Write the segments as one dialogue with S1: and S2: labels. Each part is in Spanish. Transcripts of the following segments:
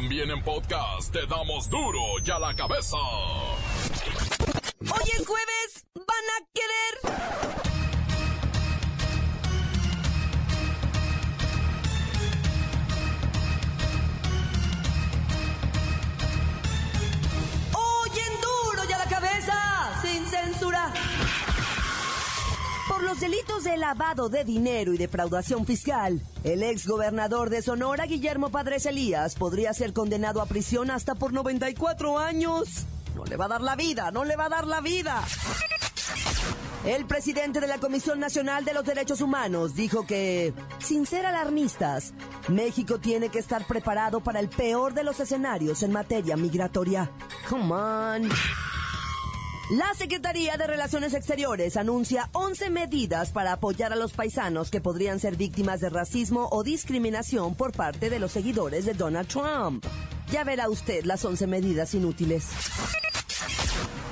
S1: También en podcast te damos duro y a la cabeza.
S2: Hoy es jueves, van a querer. Los delitos de lavado de dinero y defraudación fiscal, el ex gobernador de Sonora, Guillermo Padres Elías, podría ser condenado a prisión hasta por 94 años. No le va a dar la vida, no le va a dar la vida. El presidente de la Comisión Nacional de los Derechos Humanos dijo que, sin ser alarmistas, México tiene que estar preparado para el peor de los escenarios en materia migratoria. Come on. La Secretaría de Relaciones Exteriores anuncia 11 medidas para apoyar a los paisanos que podrían ser víctimas de racismo o discriminación por parte de los seguidores de Donald Trump. Ya verá usted las 11 medidas inútiles.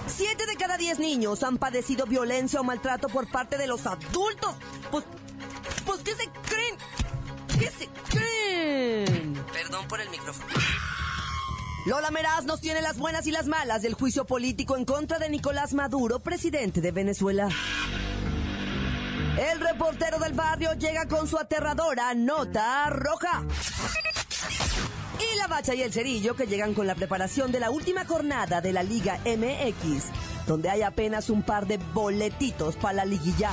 S2: Siete de cada diez niños han padecido violencia o maltrato por parte de los adultos. Pues, pues ¿qué se creen? ¿Qué se creen? Perdón por el micrófono. Lola Meraz nos tiene las buenas y las malas del juicio político en contra de Nicolás Maduro, presidente de Venezuela. El reportero del barrio llega con su aterradora nota roja. Y la bacha y el cerillo que llegan con la preparación de la última jornada de la Liga MX, donde hay apenas un par de boletitos para la liguilla.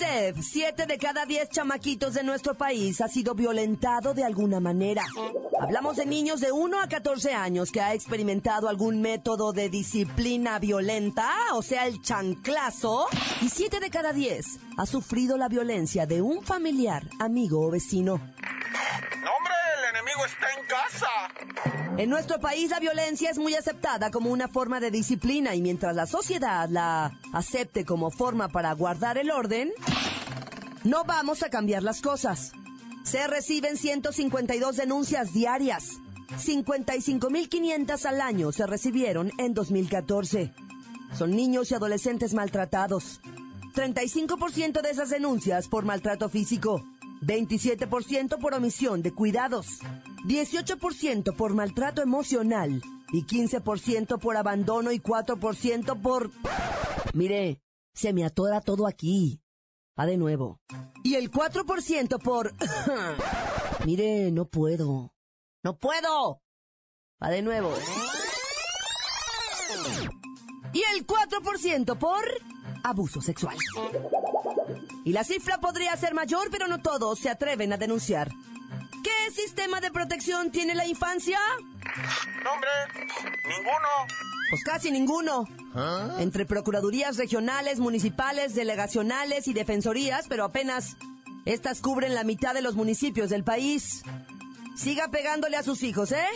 S2: UNICEF, 7 de cada 10 chamaquitos de nuestro país ha sido violentado de alguna manera. Hablamos de niños de 1 a 14 años que ha experimentado algún método de disciplina violenta, o sea, el chanclazo, y 7 de cada 10 ha sufrido la violencia de un familiar, amigo o vecino.
S3: ¡No, hombre! ¡El enemigo está en casa!
S2: En nuestro país la violencia es muy aceptada como una forma de disciplina y mientras la sociedad la acepte como forma para guardar el orden, no vamos a cambiar las cosas. Se reciben 152 denuncias diarias. 55.500 al año se recibieron en 2014. Son niños y adolescentes maltratados. 35% de esas denuncias por maltrato físico. 27% por omisión de cuidados, 18% por maltrato emocional y 15% por abandono y 4% por... Mire, se me atora todo aquí. Va de nuevo. Y el 4% por... Mire, no puedo. No puedo. Va de nuevo. Y el 4% por abuso sexual. Y la cifra podría ser mayor, pero no todos se atreven a denunciar. ¿Qué sistema de protección tiene la infancia?
S3: ¡No, hombre! ¡Ninguno!
S2: Pues casi ninguno. Entre procuradurías regionales, municipales, delegacionales y defensorías, pero apenas estas cubren la mitad de los municipios del país. Siga pegándole a sus hijos, ¿eh?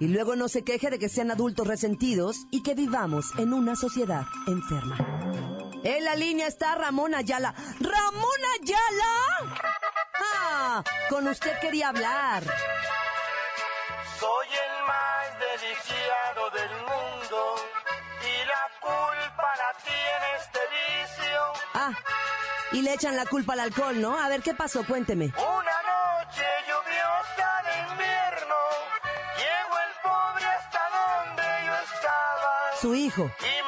S2: Y luego no se queje de que sean adultos resentidos y que vivamos en una sociedad enferma. En la línea está Ramón Ayala. ¡Ramón Ayala! Ah, con usted quería hablar.
S3: Soy el más delicado del mundo y la culpa la tiene este vicio.
S2: Ah, y le echan la culpa al alcohol, ¿no? A ver, ¿qué pasó? Cuénteme.
S3: Una noche lluviosa de invierno llegó el pobre hasta donde yo estaba
S2: Su hijo.
S3: y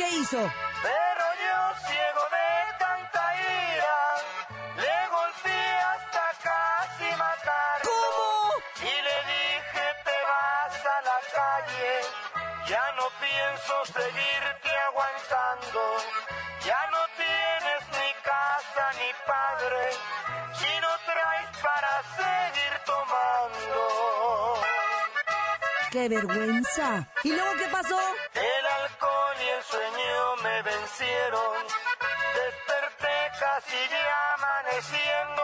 S2: qué hizo?
S3: Pero yo ciego de tanta ira, le golpeé hasta casi matarlo.
S2: ¿Cómo?
S3: Y le dije te vas a la calle, Ya no pienso seguirte aguantando. Ya no tienes ni casa ni padre. Si no traes para seguir tomando.
S2: ¡Qué vergüenza! ¿Y luego qué pasó?
S3: Vencieron. Desperté casi ya amaneciendo.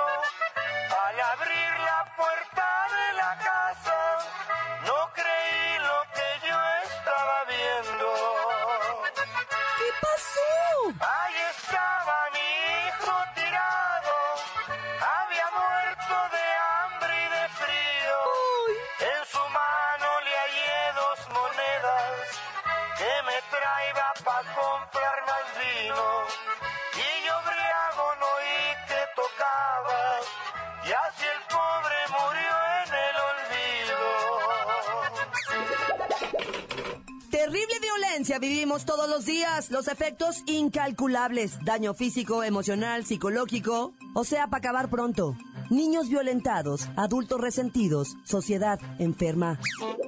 S2: Todos los días. Los efectos incalculables. Daño físico, emocional, psicológico. O sea, para acabar pronto. Niños violentados, adultos resentidos, sociedad enferma.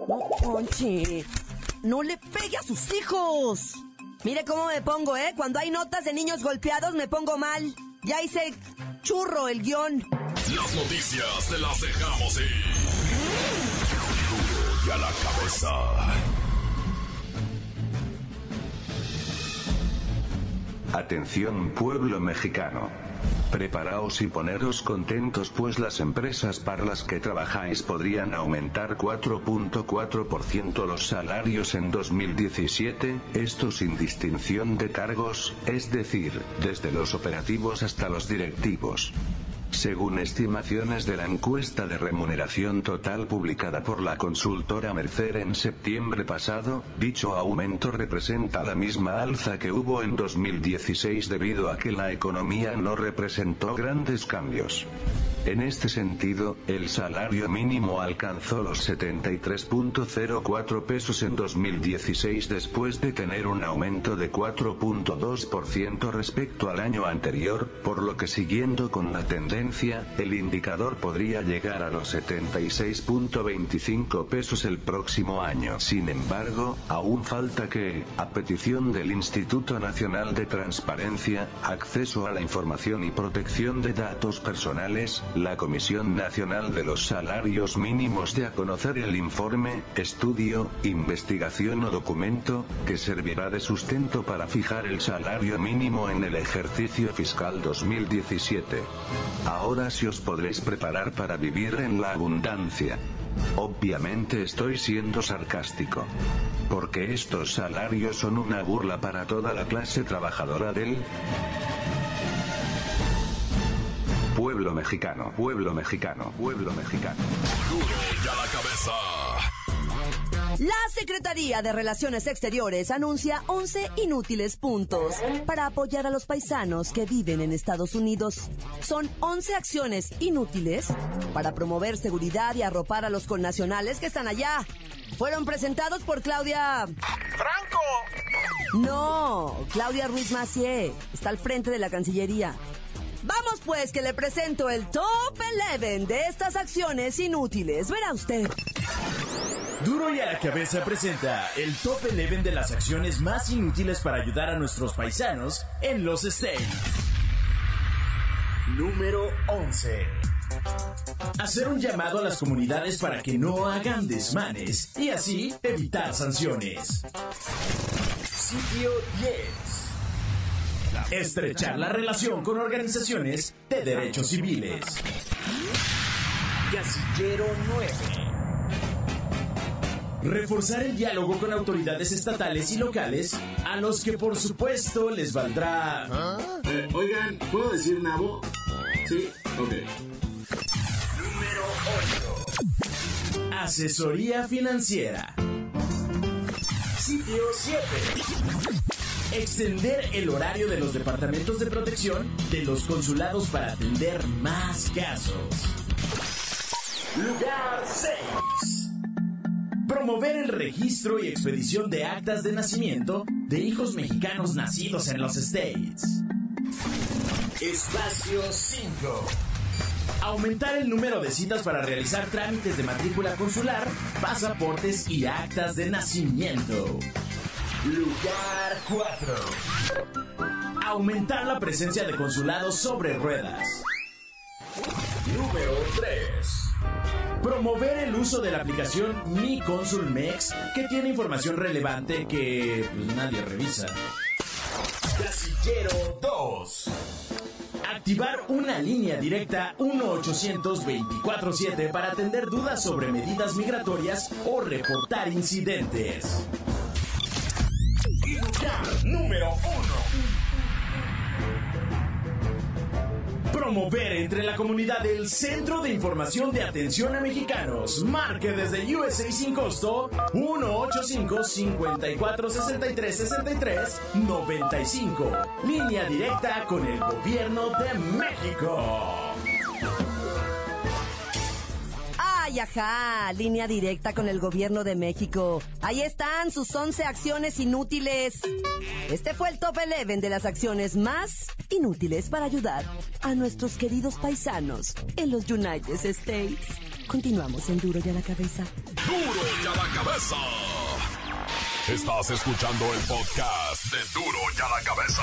S2: No, Ponche, no le pegue a sus hijos. Mire cómo me pongo, ¿eh? Cuando hay notas de niños golpeados me pongo mal. Ya hice churro el guion.
S1: Las noticias te las dejamos. Duro y a la cabeza.
S4: Atención pueblo mexicano. Preparaos y poneros contentos pues las empresas para las que trabajáis podrían aumentar 4.4% los salarios en 2017, esto sin distinción de cargos, es decir, desde los operativos hasta los directivos. Según estimaciones de la encuesta de remuneración total publicada por la consultora Mercer en septiembre pasado, dicho aumento representa la misma alza que hubo en 2016 debido a que la economía no representó grandes cambios. En este sentido, el salario mínimo alcanzó los 73.04 pesos en 2016 después de tener un aumento de 4.2% respecto al año anterior, por lo que siguiendo con la tendencia, el indicador podría llegar a los 76.25 pesos el próximo año. Sin embargo, aún falta que, a petición del Instituto Nacional de Transparencia, Acceso a la Información y Protección de Datos Personales, la Comisión Nacional de los Salarios Mínimos de a conocer el informe, estudio, investigación o documento, que servirá de sustento para fijar el salario mínimo en el ejercicio fiscal 2017. Ahora sí os podréis preparar para vivir en la abundancia. Obviamente estoy siendo sarcástico. Porque estos salarios son una burla para toda la clase trabajadora del pueblo mexicano, pueblo mexicano, pueblo mexicano.
S1: La cabeza.
S2: La Secretaría de Relaciones Exteriores anuncia 11 inútiles puntos para apoyar a los paisanos que viven en Estados Unidos. Son 11 acciones inútiles para promover seguridad y arropar a los connacionales que están allá. Fueron presentados por Claudia...
S3: ¡Franco!
S2: No, Claudia Ruiz Macié. Está al frente de la Cancillería. Vamos pues que le presento el top 11 de estas acciones inútiles. Verá usted.
S5: Duro y a la cabeza presenta el top 11 de las acciones más inútiles para ayudar a nuestros paisanos en los States. Número 11. Hacer un llamado a las comunidades para que no hagan desmanes y así evitar sanciones. Sitio 10. Estrechar la relación con organizaciones de derechos civiles. Casillero 9. Reforzar el diálogo con autoridades estatales y locales, a los que por supuesto les valdrá...
S6: Eh, oigan, ¿puedo decir nabo? Sí, ok.
S5: Número 8. Asesoría financiera. Sitio 7. Extender el horario de los departamentos de protección de los consulados para atender más casos. Lugar 6. Promover el registro y expedición de actas de nacimiento de hijos mexicanos nacidos en los States. Espacio 5. Aumentar el número de citas para realizar trámites de matrícula consular, pasaportes y actas de nacimiento. Lugar 4. Aumentar la presencia de consulados sobre ruedas. Número 3. Promover el uso de la aplicación Mi Consul Mex, que tiene información relevante que pues, nadie revisa. Casillero 2. Activar una línea directa 1-800-247 para atender dudas sobre medidas migratorias o reportar incidentes. Lugar número 1. Promover entre la comunidad el Centro de Información de Atención a Mexicanos. Marque desde USA sin costo 185-5463-63-95. Línea directa con el Gobierno de México.
S2: Ay, ajá, línea directa con el gobierno de México. Ahí están sus 11 acciones inútiles. Este fue el top 11 de las acciones más inútiles para ayudar a nuestros queridos paisanos en los United States. Continuamos en Duro y a la cabeza.
S1: Duro y a la cabeza. Estás escuchando el podcast de Duro y a la cabeza.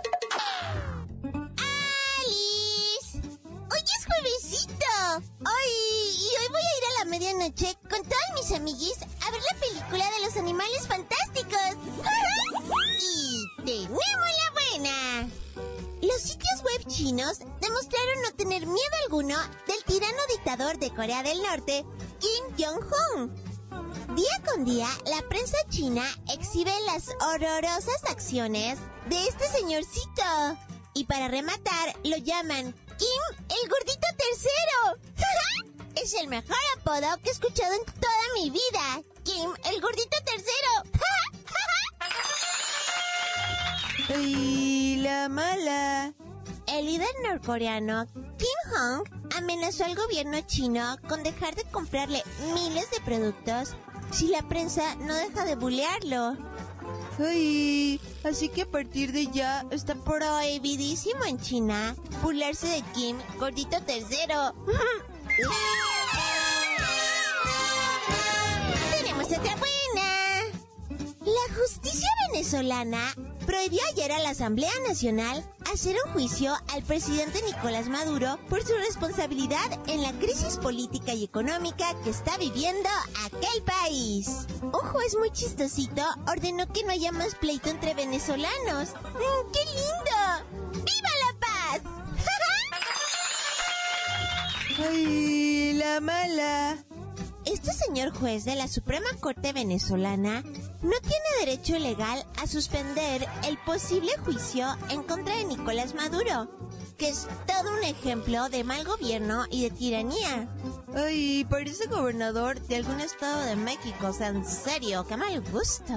S7: Demostraron no tener miedo alguno del tirano dictador de Corea del Norte, Kim Jong-un. Día con día, la prensa china exhibe las horrorosas acciones de este señorcito. Y para rematar, lo llaman Kim el gordito tercero. es el mejor apodo que he escuchado en toda mi vida. Kim el gordito tercero.
S2: Y la mala.
S7: El líder norcoreano Kim Hong amenazó al gobierno chino con dejar de comprarle miles de productos si la prensa no deja de bulearlo.
S2: Ay, así que a partir de ya está.
S7: Prohibidísimo en China burlarse de Kim, gordito tercero. justicia venezolana prohibió ayer a la Asamblea Nacional hacer un juicio al presidente Nicolás Maduro por su responsabilidad en la crisis política y económica que está viviendo aquel país. Un juez muy chistosito ordenó que no haya más pleito entre venezolanos. Mm, ¡Qué lindo! ¡Viva la paz!
S2: Ay, la mala.
S7: Este señor juez de la Suprema Corte venezolana no tiene derecho legal a suspender el posible juicio en contra de Nicolás Maduro, que es todo un ejemplo de mal gobierno y de tiranía.
S2: Ay, parece gobernador de algún estado de México.
S7: O sea, en serio, qué mal gusto.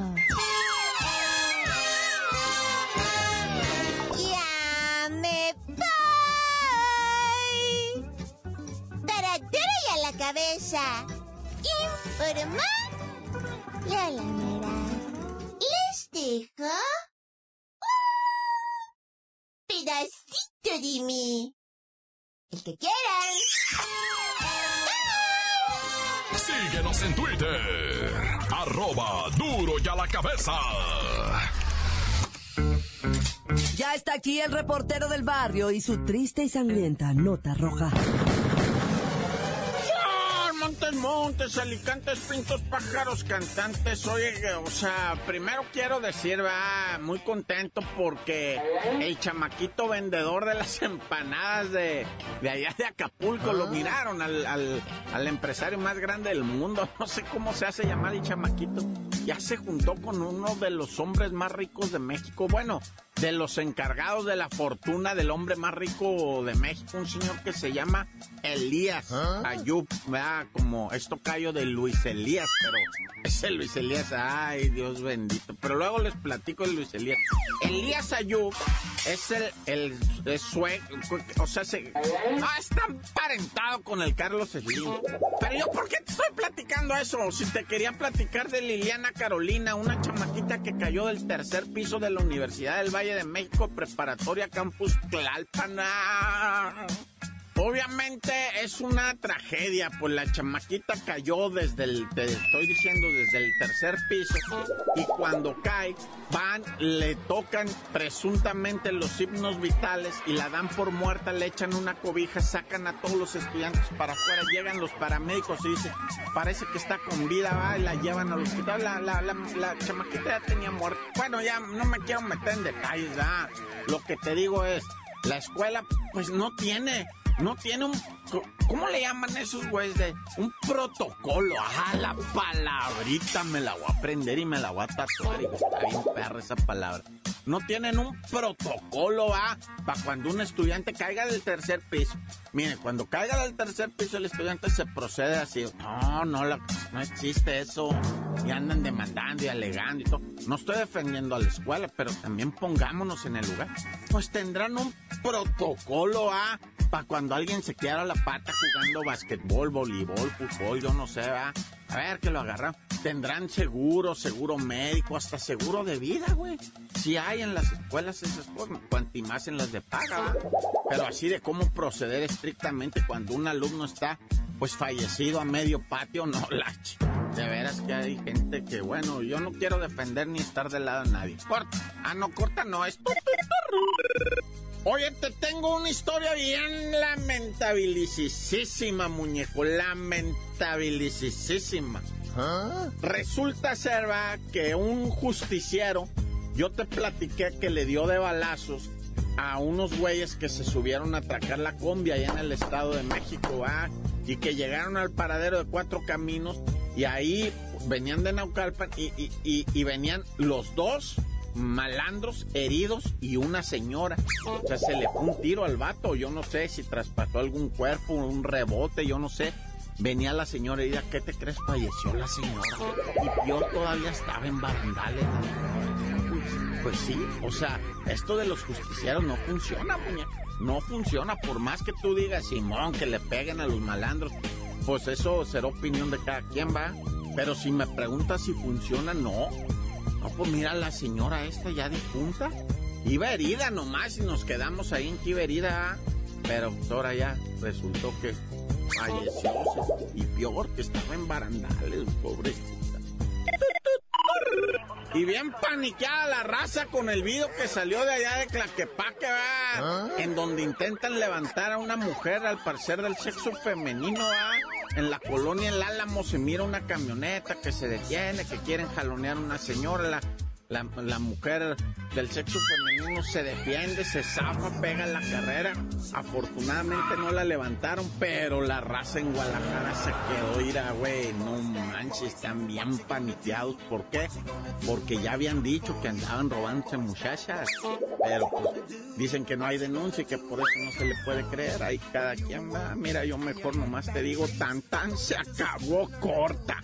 S7: Ya me voy. Y a la cabeza. Informa. La. Les dejo. Un pedacito de mí. El que quieran.
S1: Síguenos en Twitter. Arroba duro y a la cabeza.
S2: Ya está aquí el reportero del barrio y su triste y sangrienta nota roja.
S8: Montes, alicantes, pintos, pájaros, cantantes. Oye, o sea, primero quiero decir, va, muy contento porque el chamaquito vendedor de las empanadas de, de allá de Acapulco lo miraron al, al, al empresario más grande del mundo. No sé cómo se hace llamar el chamaquito. Ya se juntó con uno de los hombres más ricos de México. Bueno, de los encargados de la fortuna del hombre más rico de México, un señor que se llama Elías Ayub, ¿verdad? Como esto cayó de Luis Elías, pero ese Luis Elías, ay, Dios bendito. Pero luego les platico de Luis Elías. Elías Ayub es el, el, el o sea, se, no está emparentado con el Carlos Slim. Pero yo, ¿por qué te estoy platicando eso? Si te quería platicar de Liliana Carolina, una chamaquita que cayó del tercer piso de la Universidad del Valle de México, preparatoria campus Tlalpan. Obviamente es una tragedia, pues la chamaquita cayó desde el, te estoy diciendo, desde el tercer piso y cuando cae van, le tocan presuntamente los himnos vitales y la dan por muerta, le echan una cobija, sacan a todos los estudiantes para afuera, llegan los paramédicos y dicen, parece que está con vida, va, y la llevan al hospital, la, la, la, la chamaquita ya tenía muerte. Bueno, ya no me quiero meter en detalles, ya. lo que te digo es, la escuela pues no tiene no tiene un... ¿Cómo le llaman esos güeyes de un protocolo? Ajá, la palabrita me la voy a aprender y me la voy a tatuar. Y está bien perra esa palabra. No tienen un protocolo, ah, para cuando un estudiante caiga del tercer piso. Mire, cuando caiga del tercer piso el estudiante se procede así. No, no, la- no existe eso. Y andan demandando y alegando y todo. No estoy defendiendo a la escuela, pero también pongámonos en el lugar. Pues tendrán un protocolo, ah, para cuando alguien se quedara la pata jugando basquetbol, voleibol, fútbol, yo no sé, va. A ver que lo agarran. Tendrán seguro, seguro médico, hasta seguro de vida, güey. Si hay en las escuelas esas cosas, cuanti más en las de paga, ¿va? Pero así de cómo proceder estrictamente cuando un alumno está, pues fallecido a medio patio, no, la ch- De veras que hay gente que, bueno, yo no quiero defender ni estar del lado de nadie. Corta. Ah, no, corta no, es... Oye, te tengo una historia bien lamentabilisísima, muñeco. Lamentabilisísima. Resulta ser, va, que un justiciero, yo te platiqué que le dio de balazos a unos güeyes que se subieron a atracar la combi allá en el Estado de México, va, y que llegaron al paradero de Cuatro Caminos y ahí venían de Naucalpan y, y- y- y venían los dos malandros heridos y una señora. O sea, se le fue un tiro al vato. Yo no sé si traspasó algún cuerpo, un rebote, yo no sé. Venía la señora herida, ¿qué te crees? Falleció la señora. Y peor todavía estaba en barandales. Pues sí, o sea, esto de los justicieros no funciona, muñeca. No funciona, por más que tú digas, Simón, que le peguen a los malandros. Pues eso será opinión de cada quien, va. Pero si me preguntas si funciona, no. No, pues mira la señora esta ya difunta. Iba herida nomás y nos quedamos ahí en que iba herida. Pero pues ahora ya resultó que falleció. Y peor, que estaba en barandales, pobrecita. Y bien paniqueada la raza con el video que salió de allá de Claquepaque, ¿va? En donde intentan levantar a una mujer, al parecer del sexo femenino, ¿va? En la colonia El Álamo se mira una camioneta que se detiene, que quieren jalonear a una señora. La, la, la mujer del sexo femenino se defiende, se zafa, pega la carrera. Afortunadamente no la levantaron, pero la raza en Guadalajara se quedó ira, güey. No manches, están bien paniqueados. ¿Por qué? Porque ya habían dicho que andaban robándose muchachas. Pero pues dicen que no hay denuncia y que por eso no se le puede creer. Ahí cada quien va. Mira, yo mejor nomás te digo, tan tan se acabó corta.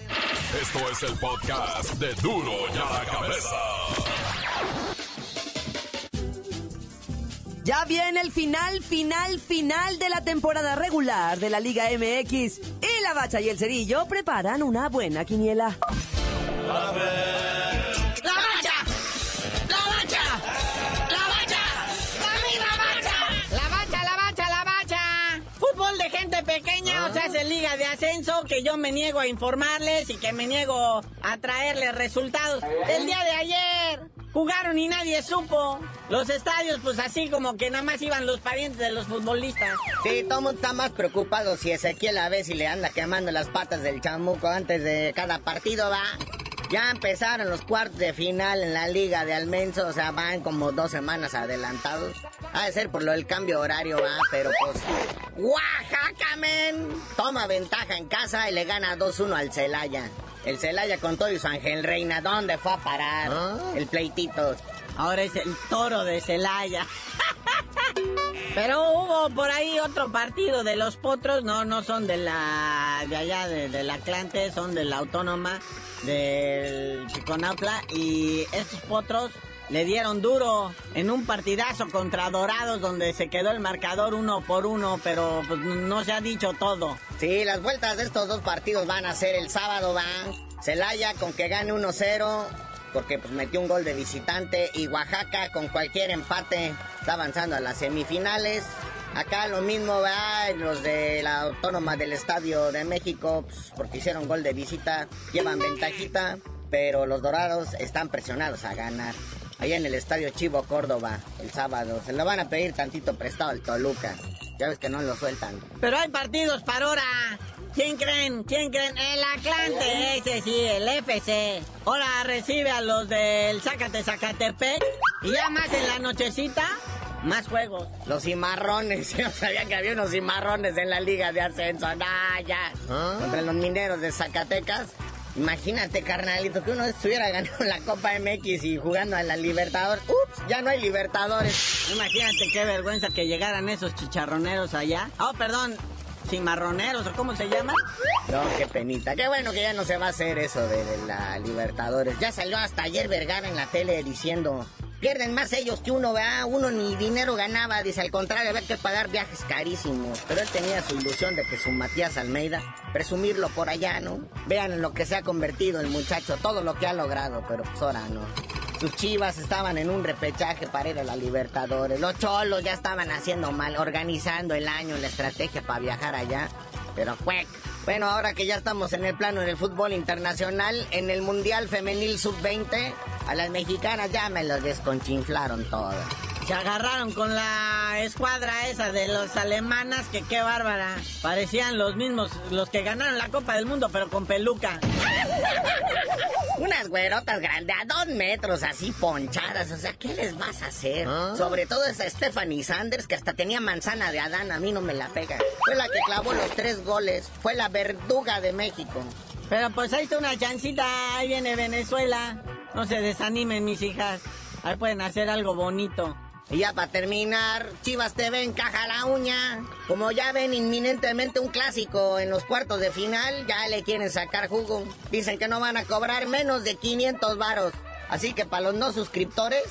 S1: Esto es el podcast de Duro y a la Cabeza.
S2: Ya viene el final, final, final de la temporada regular de la Liga MX. Y la Bacha y el Cerillo preparan una buena quiniela.
S9: ¡La bacha! ¡La bacha! ¡La bacha! ¡La bacha!
S10: La bacha, la bacha, la bacha. Fútbol de gente pequeña, o sea, es liga de ascenso que yo me niego a informarles y que me niego a traerles resultados. El día de ayer jugaron y nadie supo. Los estadios, pues así como que nada más iban los parientes de los futbolistas.
S11: Sí, todo el mundo está más preocupado si Ezequiel a si le anda quemando las patas del chamuco antes de cada partido, va. Ya empezaron los cuartos de final en la liga de Almenso, o sea, van como dos semanas adelantados. Ha de ser por lo del cambio horario, va, pero pues... ¡Oaxaca, men! Toma ventaja en casa y le gana 2-1 al Celaya. El Celaya con todo y su Ángel Reina, ¿dónde fue a parar? El pleitito.
S10: Ahora es el toro de Celaya. Pero hubo por ahí otro partido de los potros, no, no son de la, de allá, de, del Atlante, son de la Autónoma, del Chiconautla, y estos potros le dieron duro en un partidazo contra Dorados donde se quedó el marcador uno por uno, pero pues no se ha dicho todo.
S11: Sí, las vueltas de estos dos partidos van a ser el sábado, van. Celaya con que gane 1-0, porque pues metió un gol de visitante, y Oaxaca con cualquier empate está avanzando a las semifinales. Acá lo mismo, va los de la Autónoma del Estadio de México, pues, porque hicieron gol de visita, llevan ventajita, pero los Dorados están presionados a ganar allá en el Estadio Chivo Córdoba el sábado. Se lo van a pedir tantito prestado al Toluca. Ya ves que no lo sueltan.
S10: Pero hay partidos para ahora. ¿Quién creen? ¿Quién creen? El Atlante, ese sí, el FC. Ahora recibe a los del Zacate Zacatepec. Y ya más en la nochecita, más juegos.
S11: Los cimarrones. Yo sabía que había unos cimarrones en la liga de ascenso. Ah, ya. Contra los mineros de Zacatecas. Imagínate, carnalito, que uno estuviera ganando la Copa MX y jugando a la Libertadores. Ups, ya no hay Libertadores.
S10: Imagínate qué vergüenza que llegaran esos chicharroneros allá. Oh, perdón, cimarroneros, ¿o cómo se llama?
S11: No, qué penita. Qué bueno que ya no se va a hacer eso de la Libertadores. Ya salió hasta ayer Vergara en la tele diciendo Pierden más ellos que uno, ¿verdad? Uno ni dinero ganaba, dice, al contrario, había que pagar viajes carísimos. Pero él tenía su ilusión de que su Matías Almeida, presumirlo por allá, ¿no? Vean en lo que se ha convertido el muchacho, todo lo que ha logrado, pero pues ahora no. Sus chivas estaban en un repechaje para ir a la Libertadores. Los cholos ya estaban haciendo mal, organizando el año, la estrategia para viajar allá. Pero cuec. Bueno, ahora que ya estamos en el plano del fútbol internacional, en el Mundial Femenil Sub-20, a las mexicanas ya me los desconchinflaron todas.
S10: Se agarraron con la escuadra esa de los alemanas, que qué bárbara. Parecían los mismos, los que ganaron la Copa del Mundo, pero con peluca.
S11: Unas güerotas grandes, a dos metros, así ponchadas. O sea, ¿qué les vas a hacer? Sobre todo esa Stephanie Sanders, que hasta tenía manzana de Adán, a mí no me la pega. Fue la que clavó los tres goles. Fue la verduga de México.
S10: Pero pues ahí está una chancita, ahí viene Venezuela. No se desanimen, mis hijas. Ahí pueden hacer algo bonito.
S11: Y ya para terminar, Chivas TV encaja la uña. Como ya ven inminentemente un clásico en los cuartos de final, ya le quieren sacar jugo. Dicen que no van a cobrar menos de 500 varos. Así que para los no suscriptores,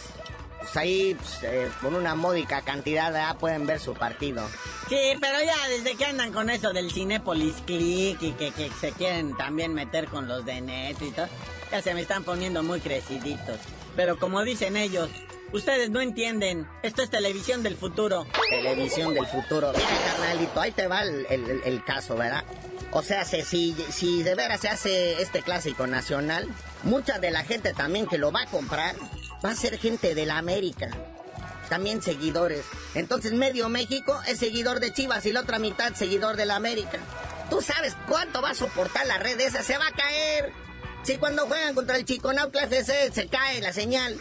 S11: pues ahí pues, eh, con una módica cantidad ya pueden ver su partido.
S10: Sí, pero ya desde que andan con eso del Cinépolis Click y que, que se quieren también meter con los de Net y todo, ya se me están poniendo muy creciditos. Pero como dicen ellos, ustedes no entienden. Esto es televisión del futuro.
S11: Televisión del futuro. Mira, carnalito, ahí te va el, el- caso, ¿verdad? O sea, se- si, si de veras se hace este clásico nacional, mucha de la gente también que lo va a comprar va a ser gente de la América. También seguidores. Entonces medio México es seguidor de Chivas y la otra mitad seguidor de la América. ¿Tú sabes cuánto va a soportar la red esa? Se va a caer. Si cuando juegan contra el Chiconautla FC se cae la señal.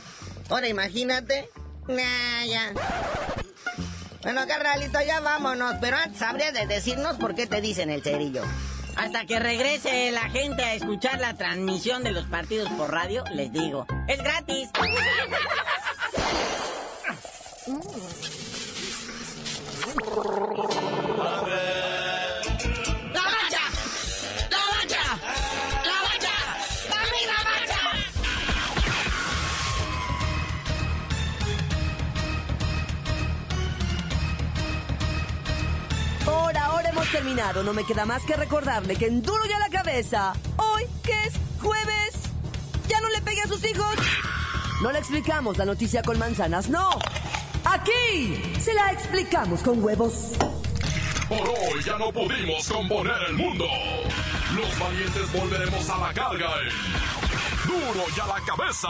S11: Ahora imagínate. Nah, ya. Bueno, carnalito, ya vámonos. Pero antes habría de decirnos por qué te dicen el cerillo.
S10: Hasta que regrese la gente a escuchar la transmisión de los partidos por radio, les digo, es gratis.
S2: terminado. No me queda más que recordarle que en duro ya la cabeza. Hoy, que es jueves, ya no le pegue a sus hijos. No le explicamos la noticia con manzanas, no. Aquí se la explicamos con huevos.
S1: Por hoy ya no pudimos componer el mundo. Los valientes volveremos a la carga en Duro y a la cabeza.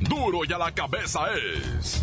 S1: Duro y a la cabeza es